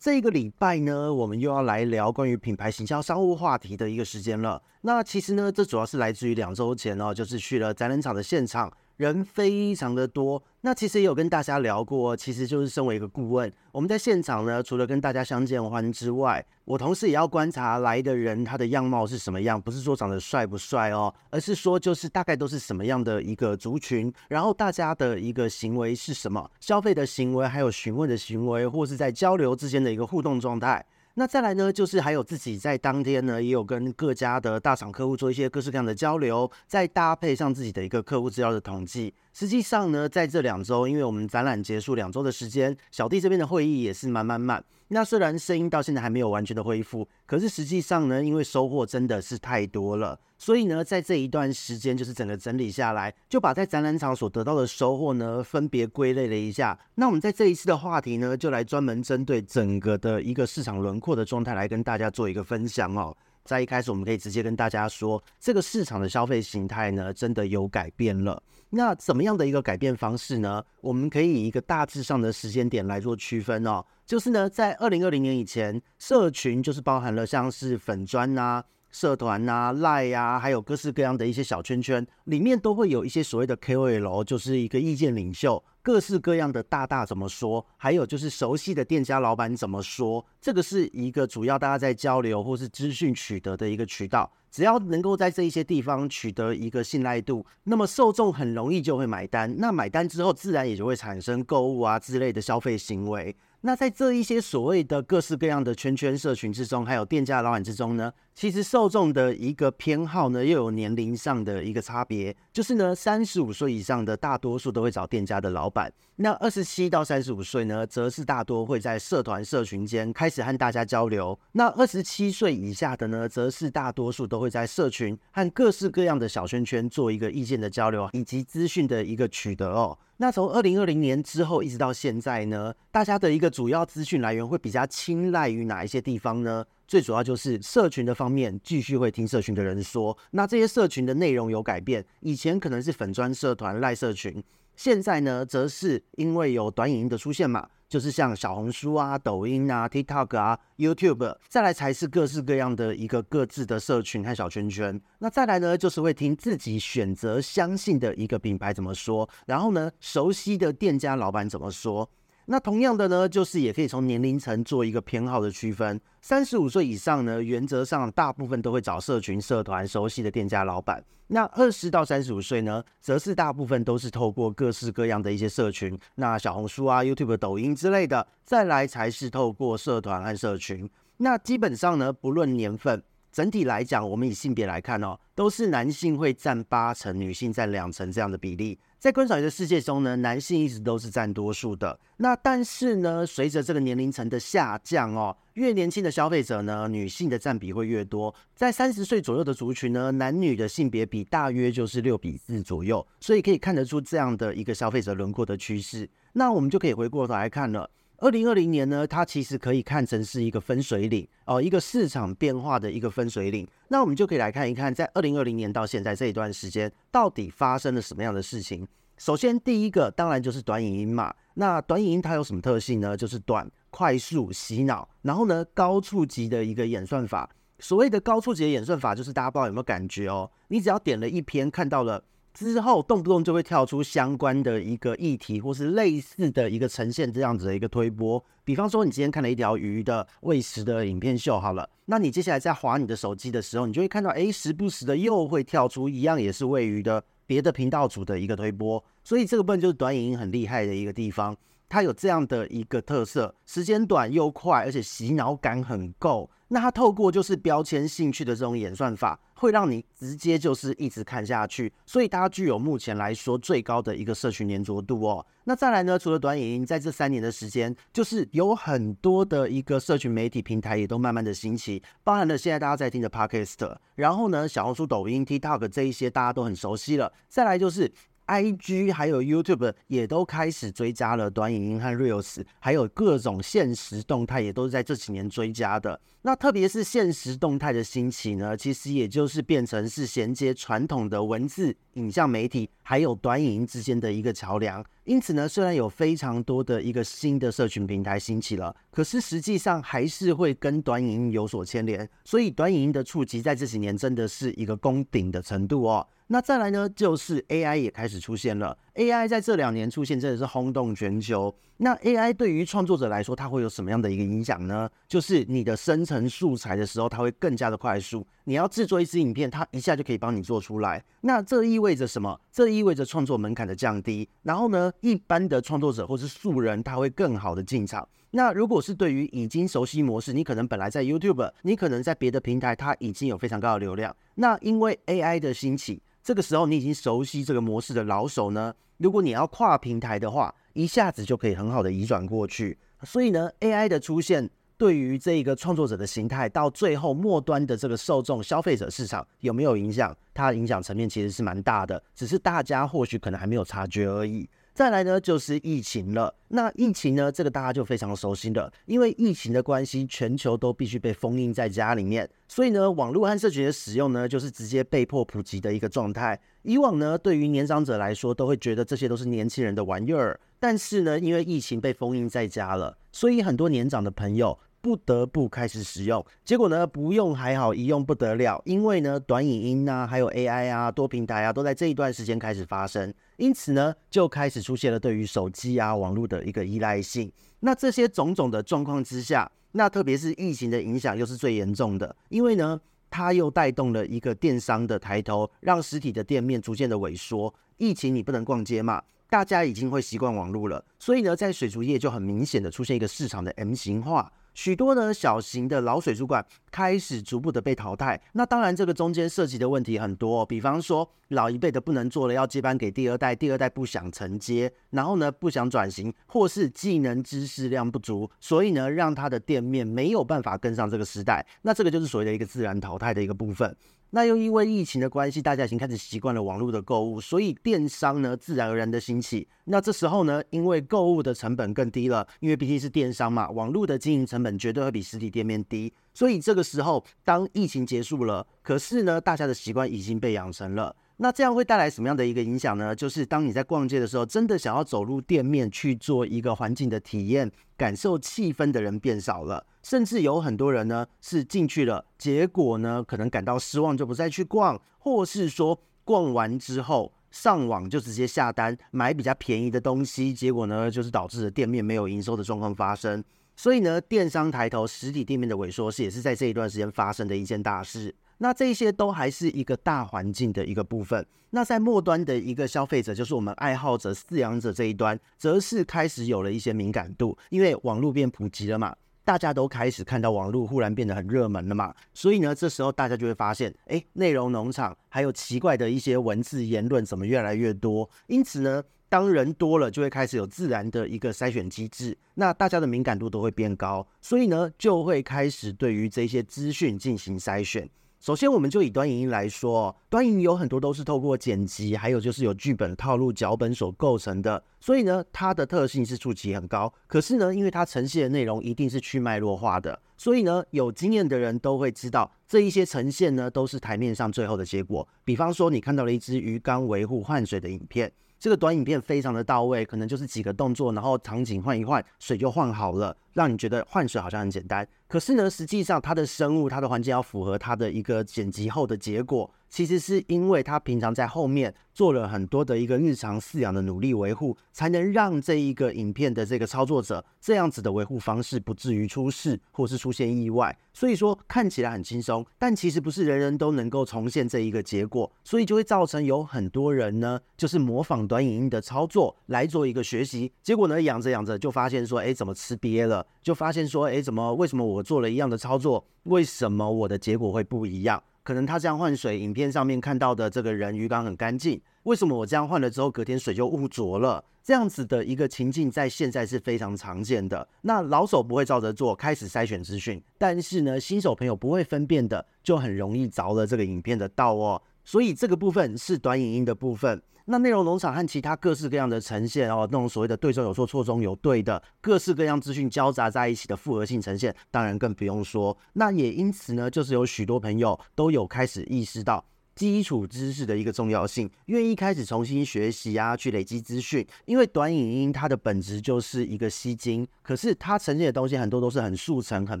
这个礼拜呢，我们又要来聊关于品牌行销商务话题的一个时间了。那其实呢，这主要是来自于两周前哦，就是去了展览场的现场。人非常的多，那其实也有跟大家聊过，其实就是身为一个顾问，我们在现场呢，除了跟大家相见欢之外，我同时也要观察来的人他的样貌是什么样，不是说长得帅不帅哦，而是说就是大概都是什么样的一个族群，然后大家的一个行为是什么，消费的行为，还有询问的行为，或是在交流之间的一个互动状态。那再来呢，就是还有自己在当天呢，也有跟各家的大厂客户做一些各式各样的交流，再搭配上自己的一个客户资料的统计。实际上呢，在这两周，因为我们展览结束两周的时间，小弟这边的会议也是满满满。那虽然声音到现在还没有完全的恢复，可是实际上呢，因为收获真的是太多了，所以呢，在这一段时间，就是整个整理下来，就把在展览场所得到的收获呢，分别归类了一下。那我们在这一次的话题呢，就来专门针对整个的一个市场轮廓的状态来跟大家做一个分享哦。在一开始，我们可以直接跟大家说，这个市场的消费形态呢，真的有改变了。那怎么样的一个改变方式呢？我们可以以一个大致上的时间点来做区分哦。就是呢，在二零二零年以前，社群就是包含了像是粉专啊。社团啊、赖呀，还有各式各样的一些小圈圈，里面都会有一些所谓的 KOL，就是一个意见领袖，各式各样的大大怎么说，还有就是熟悉的店家老板怎么说，这个是一个主要大家在交流或是资讯取得的一个渠道。只要能够在这一些地方取得一个信赖度，那么受众很容易就会买单。那买单之后，自然也就会产生购物啊之类的消费行为。那在这一些所谓的各式各样的圈圈社群之中，还有店家老板之中呢，其实受众的一个偏好呢，又有年龄上的一个差别。就是呢，三十五岁以上的大多数都会找店家的老板，那二十七到三十五岁呢，则是大多会在社团社群间开始和大家交流。那二十七岁以下的呢，则是大多数都会在社群和各式各样的小圈圈做一个意见的交流，以及资讯的一个取得哦。那从二零二零年之后一直到现在呢，大家的一个主要资讯来源会比较青睐于哪一些地方呢？最主要就是社群的方面，继续会听社群的人说。那这些社群的内容有改变，以前可能是粉专社团赖社群，现在呢，则是因为有短影音的出现嘛。就是像小红书啊、抖音啊、TikTok 啊、YouTube，再来才是各式各样的一个各自的社群和小圈圈。那再来呢，就是会听自己选择相信的一个品牌怎么说，然后呢，熟悉的店家老板怎么说。那同样的呢，就是也可以从年龄层做一个偏好的区分。三十五岁以上呢，原则上大部分都会找社群、社团熟悉的店家老板。那二十到三十五岁呢，则是大部分都是透过各式各样的一些社群，那小红书啊、YouTube、抖音之类的，再来才是透过社团和社群。那基本上呢，不论年份。整体来讲，我们以性别来看哦，都是男性会占八成，女性占两成这样的比例。在观赏鱼的世界中呢，男性一直都是占多数的。那但是呢，随着这个年龄层的下降哦，越年轻的消费者呢，女性的占比会越多。在三十岁左右的族群呢，男女的性别比大约就是六比四左右，所以可以看得出这样的一个消费者轮廓的趋势。那我们就可以回过头来看了。二零二零年呢，它其实可以看成是一个分水岭哦，一个市场变化的一个分水岭。那我们就可以来看一看，在二零二零年到现在这一段时间，到底发生了什么样的事情。首先，第一个当然就是短影音嘛。那短影音它有什么特性呢？就是短、快速、洗脑，然后呢，高触及的一个演算法。所谓的高触及的演算法，就是大家不知道有没有感觉哦？你只要点了一篇，看到了。之后动不动就会跳出相关的一个议题，或是类似的一个呈现这样子的一个推波。比方说，你今天看了一条鱼的喂食的影片秀，好了，那你接下来在划你的手机的时候，你就会看到，哎，时不时的又会跳出一样也是喂鱼的别的频道组的一个推波。所以这个部分就是短影音很厉害的一个地方。它有这样的一个特色，时间短又快，而且洗脑感很够。那它透过就是标签兴趣的这种演算法，会让你直接就是一直看下去，所以它具有目前来说最高的一个社群粘着度哦。那再来呢，除了短影音，在这三年的时间，就是有很多的一个社群媒体平台也都慢慢的兴起，包含了现在大家在听的 Podcast，然后呢，小红书、抖音、TikTok 这一些大家都很熟悉了。再来就是。IG 还有 YouTube 也都开始追加了短影音和 Reels，还有各种限时动态也都是在这几年追加的。那特别是限时动态的兴起呢，其实也就是变成是衔接传统的文字、影像媒体还有短影音之间的一个桥梁。因此呢，虽然有非常多的一个新的社群平台兴起了，可是实际上还是会跟短影音有所牵连。所以短影音的触及在这几年真的是一个攻顶的程度哦。那再来呢，就是 AI 也开始出现了。AI 在这两年出现，真的是轰动全球。那 AI 对于创作者来说，它会有什么样的一个影响呢？就是你的生成素材的时候，它会更加的快速。你要制作一支影片，它一下就可以帮你做出来。那这意味着什么？这意味着创作门槛的降低。然后呢，一般的创作者或是素人，他会更好的进场。那如果是对于已经熟悉模式，你可能本来在 YouTube，你可能在别的平台，它已经有非常高的流量。那因为 AI 的兴起。这个时候，你已经熟悉这个模式的老手呢，如果你要跨平台的话，一下子就可以很好的移转过去。所以呢，AI 的出现对于这一个创作者的形态，到最后末端的这个受众消费者市场有没有影响？它的影响层面其实是蛮大的，只是大家或许可能还没有察觉而已。再来呢，就是疫情了。那疫情呢，这个大家就非常熟悉了，因为疫情的关系，全球都必须被封印在家里面，所以呢，网络和社群的使用呢，就是直接被迫普及的一个状态。以往呢，对于年长者来说，都会觉得这些都是年轻人的玩意儿，但是呢，因为疫情被封印在家了，所以很多年长的朋友。不得不开始使用，结果呢，不用还好，一用不得了，因为呢，短影音啊，还有 AI 啊，多平台啊，都在这一段时间开始发生，因此呢，就开始出现了对于手机啊、网络的一个依赖性。那这些种种的状况之下，那特别是疫情的影响又是最严重的，因为呢，它又带动了一个电商的抬头，让实体的店面逐渐的萎缩。疫情你不能逛街嘛，大家已经会习惯网络了，所以呢，在水族业就很明显的出现一个市场的 M 型化。许多呢小型的老水族馆开始逐步的被淘汰，那当然这个中间涉及的问题很多，比方说老一辈的不能做了，要接班给第二代，第二代不想承接，然后呢不想转型，或是技能知识量不足，所以呢让他的店面没有办法跟上这个时代，那这个就是所谓的一个自然淘汰的一个部分。那又因为疫情的关系，大家已经开始习惯了网络的购物，所以电商呢自然而然的兴起。那这时候呢，因为购物的成本更低了，因为毕竟是电商嘛，网络的经营成本绝对会比实体店面低。所以这个时候，当疫情结束了，可是呢，大家的习惯已经被养成了。那这样会带来什么样的一个影响呢？就是当你在逛街的时候，真的想要走入店面去做一个环境的体验、感受气氛的人变少了，甚至有很多人呢是进去了，结果呢可能感到失望，就不再去逛，或是说逛完之后上网就直接下单买比较便宜的东西，结果呢就是导致了店面没有营收的状况发生。所以呢，电商抬头，实体店面的萎缩是也是在这一段时间发生的一件大事。那这些都还是一个大环境的一个部分。那在末端的一个消费者，就是我们爱好者、饲养者这一端，则是开始有了一些敏感度，因为网络变普及了嘛，大家都开始看到网络忽然变得很热门了嘛，所以呢，这时候大家就会发现，哎，内容农场还有奇怪的一些文字言论怎么越来越多？因此呢，当人多了，就会开始有自然的一个筛选机制，那大家的敏感度都会变高，所以呢，就会开始对于这些资讯进行筛选。首先，我们就以短影音来说，短影有很多都是透过剪辑，还有就是有剧本套路、脚本所构成的，所以呢，它的特性是触及很高。可是呢，因为它呈现的内容一定是去脉络化的，所以呢，有经验的人都会知道，这一些呈现呢，都是台面上最后的结果。比方说，你看到了一支鱼缸维护换水的影片。这个短影片非常的到位，可能就是几个动作，然后场景换一换，水就换好了，让你觉得换水好像很简单。可是呢，实际上它的生物、它的环境要符合它的一个剪辑后的结果，其实是因为他平常在后面做了很多的一个日常饲养的努力维护，才能让这一个影片的这个操作者这样子的维护方式不至于出事或是出现意外。所以说看起来很轻松，但其实不是人人都能够重现这一个结果，所以就会造成有很多人呢，就是模仿短影音的操作来做一个学习，结果呢养着养着就发现说，哎，怎么吃瘪了？就发现说，哎，怎么为什么我做了一样的操作，为什么我的结果会不一样？可能他这样换水，影片上面看到的这个人鱼缸很干净，为什么我这样换了之后，隔天水就污浊了？这样子的一个情境在现在是非常常见的。那老手不会照着做，开始筛选资讯，但是呢，新手朋友不会分辨的，就很容易着了这个影片的道哦。所以这个部分是短影音的部分。那内容农场和其他各式各样的呈现哦，那种所谓的对中有错、错中有对的各式各样资讯交杂在一起的复合性呈现，当然更不用说。那也因此呢，就是有许多朋友都有开始意识到。基础知识的一个重要性，愿意开始重新学习啊，去累积资讯。因为短影音它的本质就是一个吸睛，可是它呈现的东西很多都是很速成、很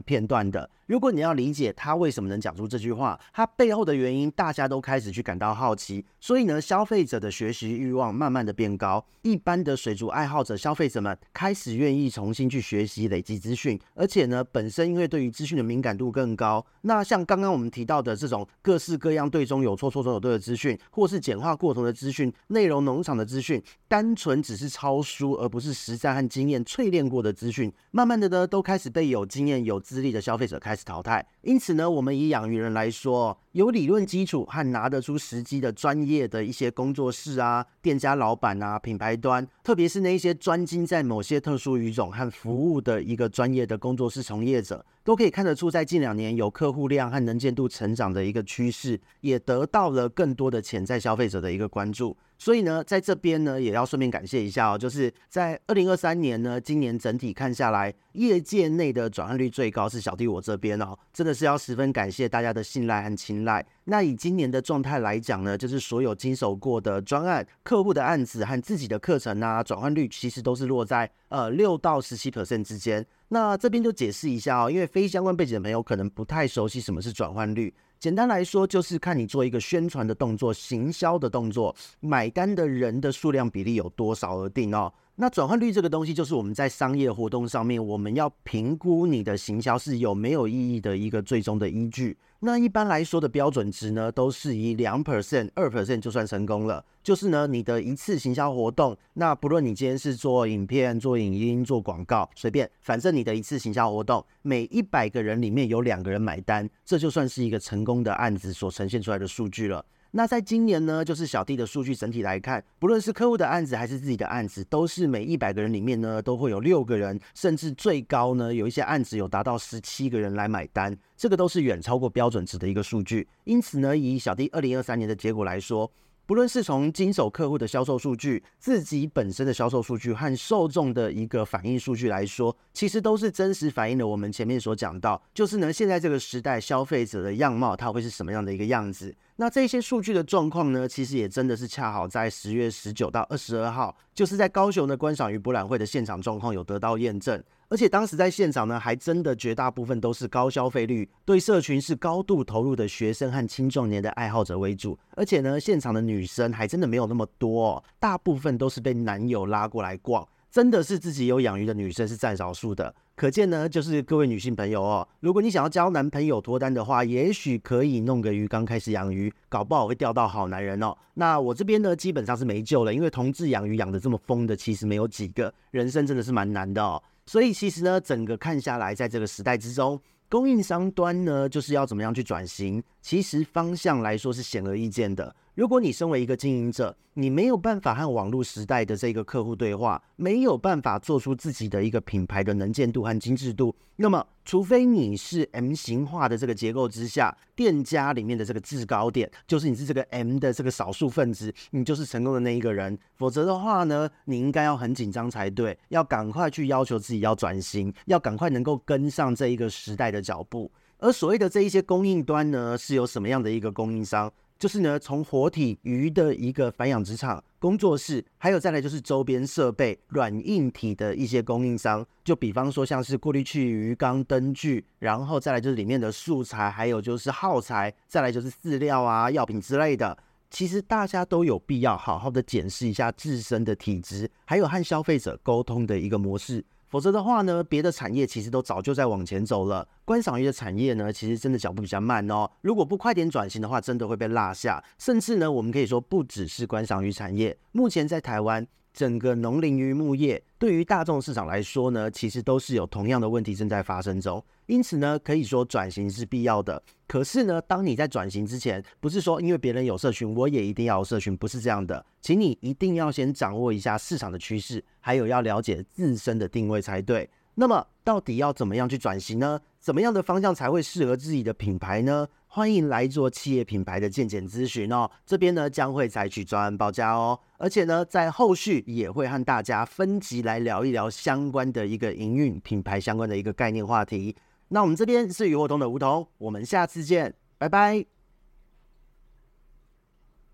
片段的。如果你要理解他为什么能讲出这句话，他背后的原因，大家都开始去感到好奇。所以呢，消费者的学习欲望慢慢的变高，一般的水族爱好者、消费者们开始愿意重新去学习、累积资讯。而且呢，本身因为对于资讯的敏感度更高，那像刚刚我们提到的这种各式各样对中有错。错中有对的资讯，或是简化过头的资讯，内容农场的资讯，单纯只是抄书，而不是实战和经验淬炼过的资讯，慢慢的呢，都开始被有经验、有资历的消费者开始淘汰。因此呢，我们以养鱼人来说，有理论基础和拿得出时机的专业的一些工作室啊、店家老板啊、品牌端，特别是那一些专精在某些特殊鱼种和服务的一个专业的工作室从业者，都可以看得出，在近两年有客户量和能见度成长的一个趋势，也得到了更多的潜在消费者的一个关注。所以呢，在这边呢，也要顺便感谢一下哦，就是在二零二三年呢，今年整体看下来，业界内的转换率最高是小弟我这边哦，真的是要十分感谢大家的信赖和青睐。那以今年的状态来讲呢，就是所有经手过的专案、客户的案子和自己的课程啊，转换率其实都是落在呃六到十七 percent 之间。那这边就解释一下哦，因为非相关背景的朋友可能不太熟悉什么是转换率。简单来说，就是看你做一个宣传的动作、行销的动作，买单的人的数量比例有多少而定哦。那转换率这个东西，就是我们在商业活动上面，我们要评估你的行销是有没有意义的一个最终的依据。那一般来说的标准值呢，都是以两 percent、二 percent 就算成功了。就是呢，你的一次行销活动，那不论你今天是做影片、做影音、做广告，随便，反正你的一次行销活动，每一百个人里面有两个人买单，这就算是一个成功的案子所呈现出来的数据了。那在今年呢，就是小弟的数据整体来看，不论是客户的案子还是自己的案子，都是每一百个人里面呢，都会有六个人，甚至最高呢，有一些案子有达到十七个人来买单，这个都是远超过标准值的一个数据。因此呢，以小弟二零二三年的结果来说，不论是从经手客户的销售数据、自己本身的销售数据和受众的一个反应数据来说，其实都是真实反映了我们前面所讲到，就是呢，现在这个时代消费者的样貌，它会是什么样的一个样子。那这些数据的状况呢，其实也真的是恰好在十月十九到二十二号，就是在高雄的观赏鱼博览会的现场状况有得到验证。而且当时在现场呢，还真的绝大部分都是高消费率、对社群是高度投入的学生和青壮年的爱好者为主。而且呢，现场的女生还真的没有那么多，大部分都是被男友拉过来逛。真的是自己有养鱼的女生是占少数的。可见呢，就是各位女性朋友哦，如果你想要交男朋友脱单的话，也许可以弄个鱼缸开始养鱼，搞不好会钓到好男人哦。那我这边呢，基本上是没救了，因为同志养鱼养的这么疯的，其实没有几个，人生真的是蛮难的哦。所以其实呢，整个看下来，在这个时代之中，供应商端呢，就是要怎么样去转型？其实方向来说是显而易见的。如果你身为一个经营者，你没有办法和网络时代的这个客户对话，没有办法做出自己的一个品牌的能见度和精致度，那么，除非你是 M 型化的这个结构之下，店家里面的这个制高点，就是你是这个 M 的这个少数分子，你就是成功的那一个人。否则的话呢，你应该要很紧张才对，要赶快去要求自己要转型，要赶快能够跟上这一个时代的脚步。而所谓的这一些供应端呢，是有什么样的一个供应商？就是呢，从活体鱼的一个繁养殖场、工作室，还有再来就是周边设备、软硬体的一些供应商。就比方说像是过滤器、鱼缸、灯具，然后再来就是里面的素材，还有就是耗材，再来就是饲料啊、药品之类的。其实大家都有必要好好的检视一下自身的体质，还有和消费者沟通的一个模式。否则的话呢，别的产业其实都早就在往前走了。观赏鱼的产业呢，其实真的脚步比较慢哦。如果不快点转型的话，真的会被落下。甚至呢，我们可以说不只是观赏鱼产业，目前在台湾。整个农林渔牧业对于大众市场来说呢，其实都是有同样的问题正在发生中。因此呢，可以说转型是必要的。可是呢，当你在转型之前，不是说因为别人有社群，我也一定要有社群，不是这样的。请你一定要先掌握一下市场的趋势，还有要了解自身的定位才对。那么，到底要怎么样去转型呢？怎么样的方向才会适合自己的品牌呢？欢迎来做企业品牌的健检咨询哦，这边呢将会采取专案报价哦，而且呢在后续也会和大家分级来聊一聊相关的一个营运品牌相关的一个概念话题。那我们这边是鱼活通的梧桐，我们下次见，拜拜。